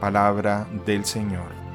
Palabra del Señor.